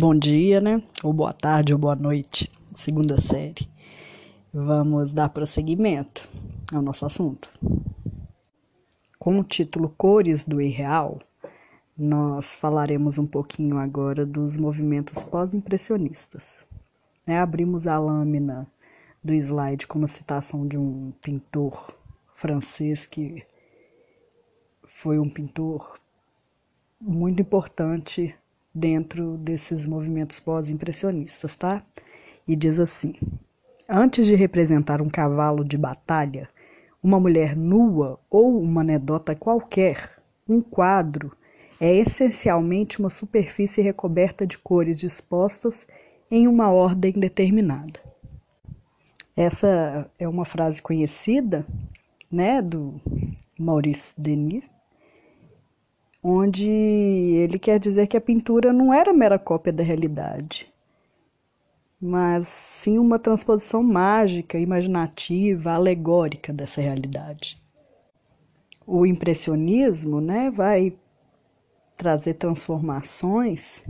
Bom dia, né? Ou boa tarde ou boa noite, segunda série. Vamos dar prosseguimento ao nosso assunto. Com o título Cores do Irreal, nós falaremos um pouquinho agora dos movimentos pós-impressionistas. É, abrimos a lâmina do slide com uma citação de um pintor francês que foi um pintor muito importante dentro desses movimentos pós-impressionistas, tá? E diz assim: Antes de representar um cavalo de batalha, uma mulher nua ou uma anedota qualquer, um quadro é essencialmente uma superfície recoberta de cores dispostas em uma ordem determinada. Essa é uma frase conhecida, né, do Maurice Denis, onde ele quer dizer que a pintura não era mera cópia da realidade, mas sim uma transposição mágica, imaginativa, alegórica dessa realidade. O impressionismo né, vai trazer transformações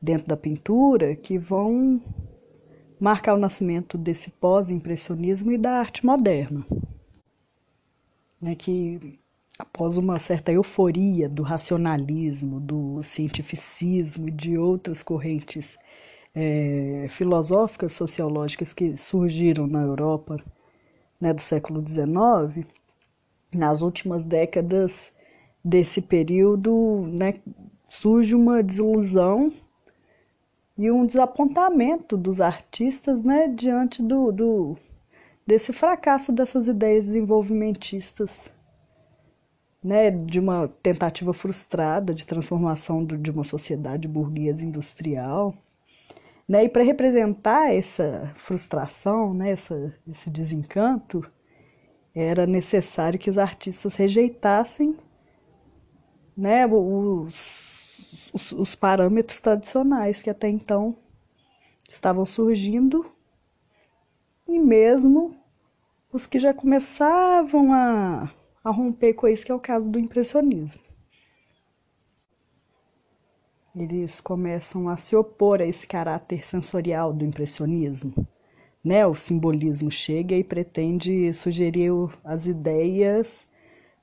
dentro da pintura que vão marcar o nascimento desse pós-impressionismo e da arte moderna. Né, que após uma certa euforia do racionalismo, do cientificismo e de outras correntes é, filosóficas, sociológicas que surgiram na Europa né, do século XIX, nas últimas décadas desse período né, surge uma desilusão e um desapontamento dos artistas né, diante do, do, desse fracasso dessas ideias desenvolvimentistas né, de uma tentativa frustrada de transformação de uma sociedade burguesa industrial. Né, e para representar essa frustração, né, essa, esse desencanto, era necessário que os artistas rejeitassem né, os, os, os parâmetros tradicionais que até então estavam surgindo e mesmo os que já começavam a a romper com isso, que é o caso do impressionismo. Eles começam a se opor a esse caráter sensorial do impressionismo. Né? O simbolismo chega e pretende sugerir as ideias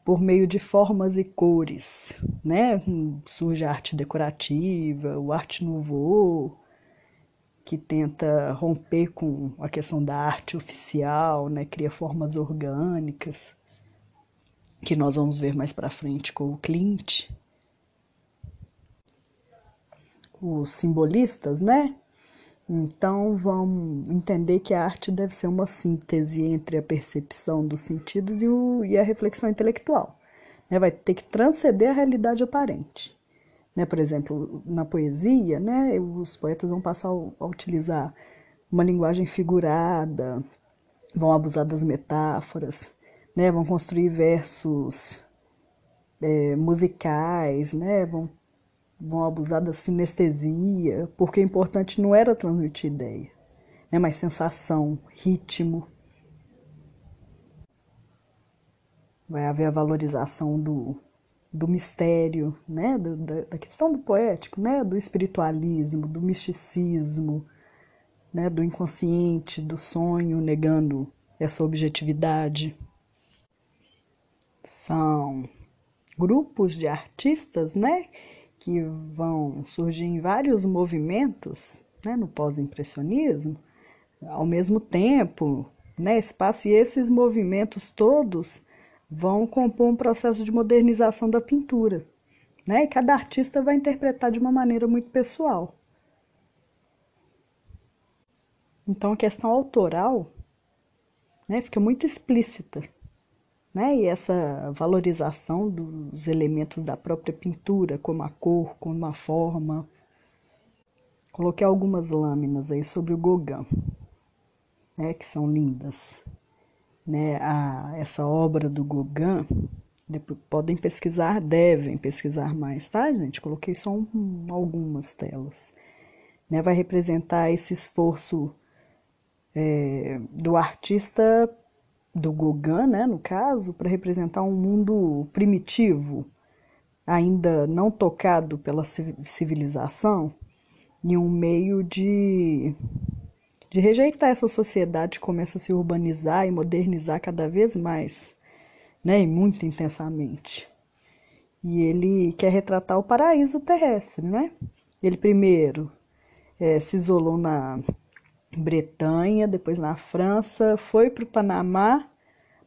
por meio de formas e cores, né? Surge a arte decorativa, o arte nouveau, que tenta romper com a questão da arte oficial, né? Cria formas orgânicas que nós vamos ver mais para frente com o Clint. Os simbolistas, né? Então vão entender que a arte deve ser uma síntese entre a percepção dos sentidos e, o, e a reflexão intelectual. Né? Vai ter que transcender a realidade aparente. Né? Por exemplo, na poesia, né, os poetas vão passar a utilizar uma linguagem figurada, vão abusar das metáforas, né? Vão construir versos é, musicais, né? Vão, vão abusar da sinestesia, porque o importante não era transmitir ideia, né? Mas sensação, ritmo. Vai haver a valorização do, do mistério, né? Da, da, da questão do poético, né? Do espiritualismo, do misticismo, né? Do inconsciente, do sonho, negando essa objetividade são grupos de artistas, né, que vão surgir em vários movimentos, né, no pós-impressionismo, ao mesmo tempo, né, espaço e esses movimentos todos vão compor um processo de modernização da pintura, né? E cada artista vai interpretar de uma maneira muito pessoal. Então a questão autoral, né, fica muito explícita né? E essa valorização dos elementos da própria pintura, como a cor, como a forma. Coloquei algumas lâminas aí sobre o Gauguin, né? Que são lindas, né? A, essa obra do Gauguin, depois, podem pesquisar, devem pesquisar mais, tá, gente? Coloquei só um, algumas telas. Né? Vai representar esse esforço é, do artista do Gauguin, né, no caso, para representar um mundo primitivo, ainda não tocado pela civilização, em um meio de, de rejeitar essa sociedade que começa a se urbanizar e modernizar cada vez mais, né, e muito intensamente. E ele quer retratar o paraíso terrestre, né? Ele primeiro é, se isolou na Bretanha, depois na França, foi para o Panamá,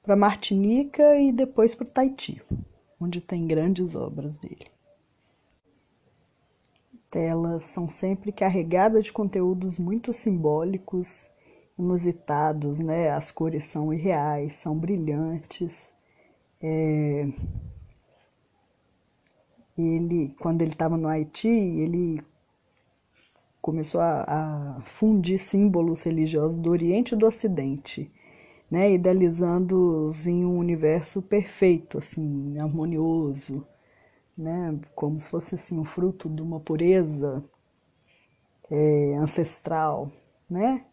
para Martinica e depois para o Tahiti, onde tem grandes obras dele. Telas são sempre carregadas de conteúdos muito simbólicos, inusitados, né? As cores são irreais, são brilhantes. É... Ele, quando ele estava no Haiti, ele começou a, a, fundir símbolos religiosos do Oriente e do Ocidente, né, idealizando-os em um universo perfeito, assim, harmonioso, né, como se fosse assim um fruto de uma pureza é, ancestral, né?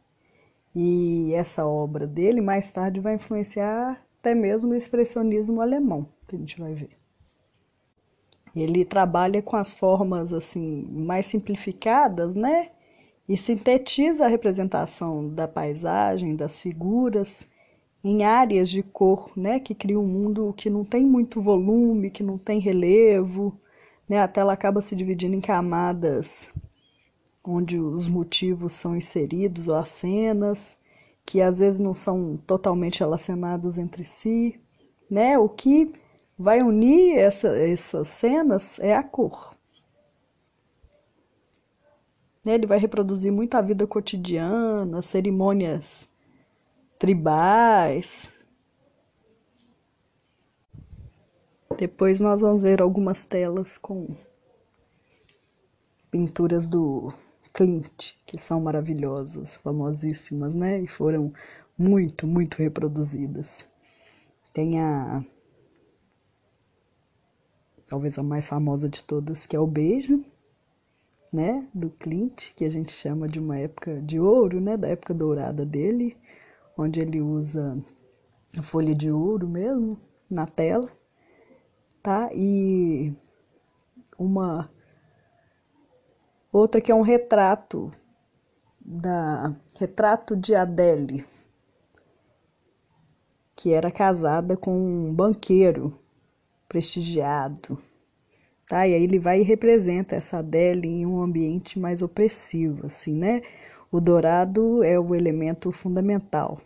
E essa obra dele mais tarde vai influenciar até mesmo o expressionismo alemão, que a gente vai ver. Ele trabalha com as formas assim mais simplificadas, né? E sintetiza a representação da paisagem, das figuras em áreas de cor, né, que cria um mundo que não tem muito volume, que não tem relevo, né? A tela acaba se dividindo em camadas onde os motivos são inseridos ou as cenas que às vezes não são totalmente relacionados entre si, né? O que vai unir essa, essas cenas é a cor. Ele vai reproduzir muito a vida cotidiana, cerimônias tribais. Depois nós vamos ver algumas telas com pinturas do Clint, que são maravilhosas, famosíssimas, né? E foram muito, muito reproduzidas. Tem a talvez a mais famosa de todas, que é o beijo, né, do Clint, que a gente chama de uma época de ouro, né, da época dourada dele, onde ele usa folha de ouro mesmo na tela, tá? E uma outra que é um retrato da retrato de Adele, que era casada com um banqueiro prestigiado. Tá? E aí ele vai e representa essa Adele em um ambiente mais opressivo, assim, né? O dourado é o elemento fundamental.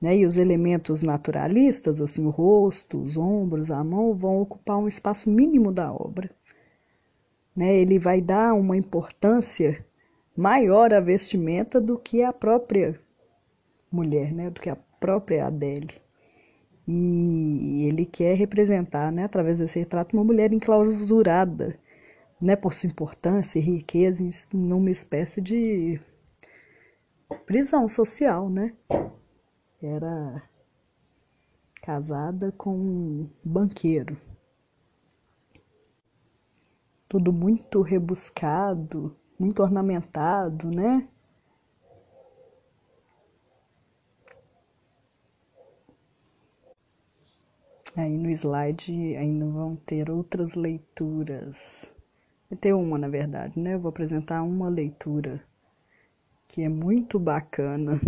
Né? E os elementos naturalistas, assim, o rosto, os ombros, a mão, vão ocupar um espaço mínimo da obra. Né? Ele vai dar uma importância maior à vestimenta do que a própria mulher, né? do que a própria Adele. E ele quer representar, né, através desse retrato, uma mulher enclausurada, né, por sua importância e riqueza, em uma espécie de prisão social, né? Era casada com um banqueiro. Tudo muito rebuscado, muito ornamentado, né? Aí no slide ainda vão ter outras leituras. Vai ter uma, na verdade, né? Eu vou apresentar uma leitura que é muito bacana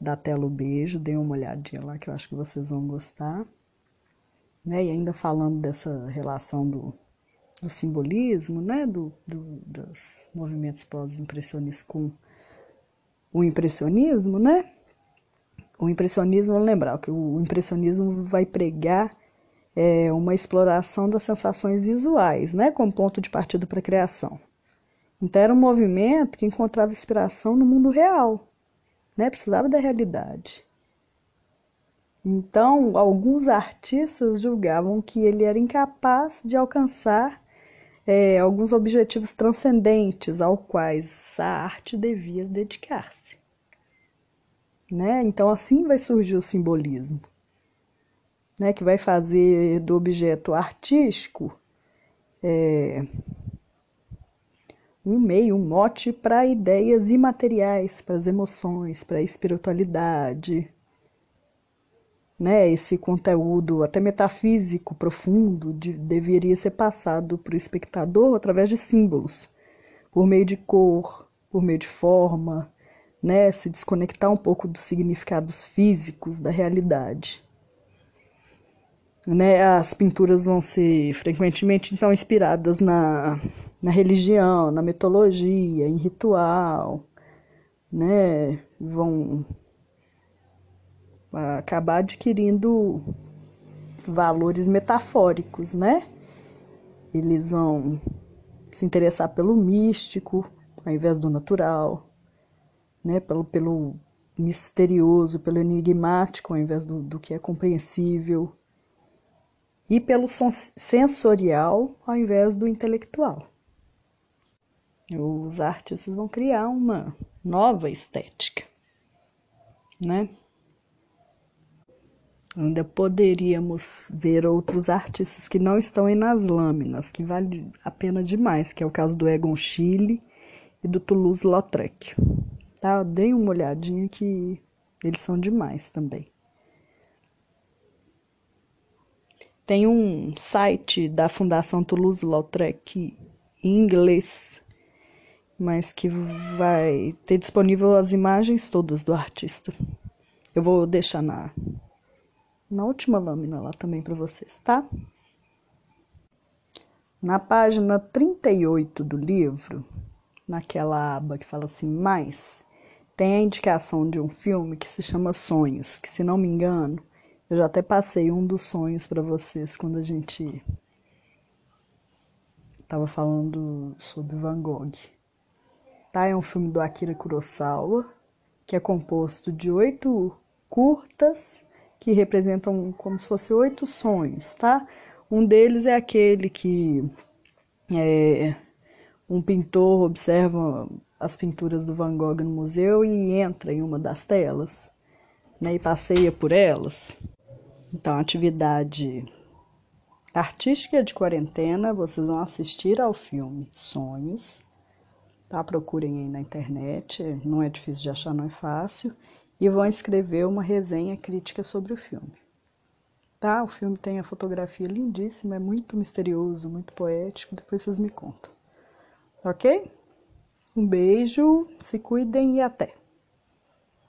da tela o beijo. Dê uma olhadinha lá que eu acho que vocês vão gostar. Né? E ainda falando dessa relação do, do simbolismo, né? Do, do, dos movimentos pós-impressionistas com o impressionismo, né? O impressionismo, vamos lembrar que o impressionismo vai pregar é, uma exploração das sensações visuais, né, como ponto de partida para a criação. Então era um movimento que encontrava inspiração no mundo real, né, precisava da realidade. Então, alguns artistas julgavam que ele era incapaz de alcançar é, alguns objetivos transcendentes aos quais a arte devia dedicar-se. Né? Então, assim vai surgir o simbolismo, né? que vai fazer do objeto artístico é, um meio, um mote para ideias imateriais, para as emoções, para a espiritualidade. Né? Esse conteúdo, até metafísico, profundo, de, deveria ser passado para o espectador através de símbolos, por meio de cor, por meio de forma, né? Se desconectar um pouco dos significados físicos da realidade. Né? As pinturas vão ser frequentemente então inspiradas na, na religião, na mitologia, em ritual, né? Vão acabar adquirindo valores metafóricos, né? Eles vão se interessar pelo místico ao invés do natural, né? Pelo, pelo misterioso, pelo enigmático ao invés do, do que é compreensível e pelo sensorial ao invés do intelectual. Os artistas vão criar uma nova estética, né? Ainda poderíamos ver outros artistas que não estão aí nas lâminas, que vale a pena demais, que é o caso do Egon Schiele e do Toulouse-Lautrec. Tá? Dei uma olhadinha que eles são demais também. Tem um site da Fundação Toulouse-Lautrec em inglês, mas que vai ter disponível as imagens todas do artista. Eu vou deixar na na última lâmina lá também para vocês, tá? Na página 38 do livro, naquela aba que fala assim, mais, tem a indicação de um filme que se chama Sonhos, que se não me engano, eu já até passei um dos sonhos para vocês quando a gente estava falando sobre Van Gogh. Tá? É um filme do Akira Kurosawa, que é composto de oito curtas que representam como se fosse oito sonhos, tá? Um deles é aquele que é, um pintor observa as pinturas do Van Gogh no museu e entra em uma das telas, né, e passeia por elas. Então, atividade artística de quarentena, vocês vão assistir ao filme Sonhos, tá? Procurem aí na internet, não é difícil de achar, não é fácil e vão escrever uma resenha crítica sobre o filme. Tá? O filme tem a fotografia lindíssima, é muito misterioso, muito poético, depois vocês me contam. Ok? Um beijo, se cuidem e até!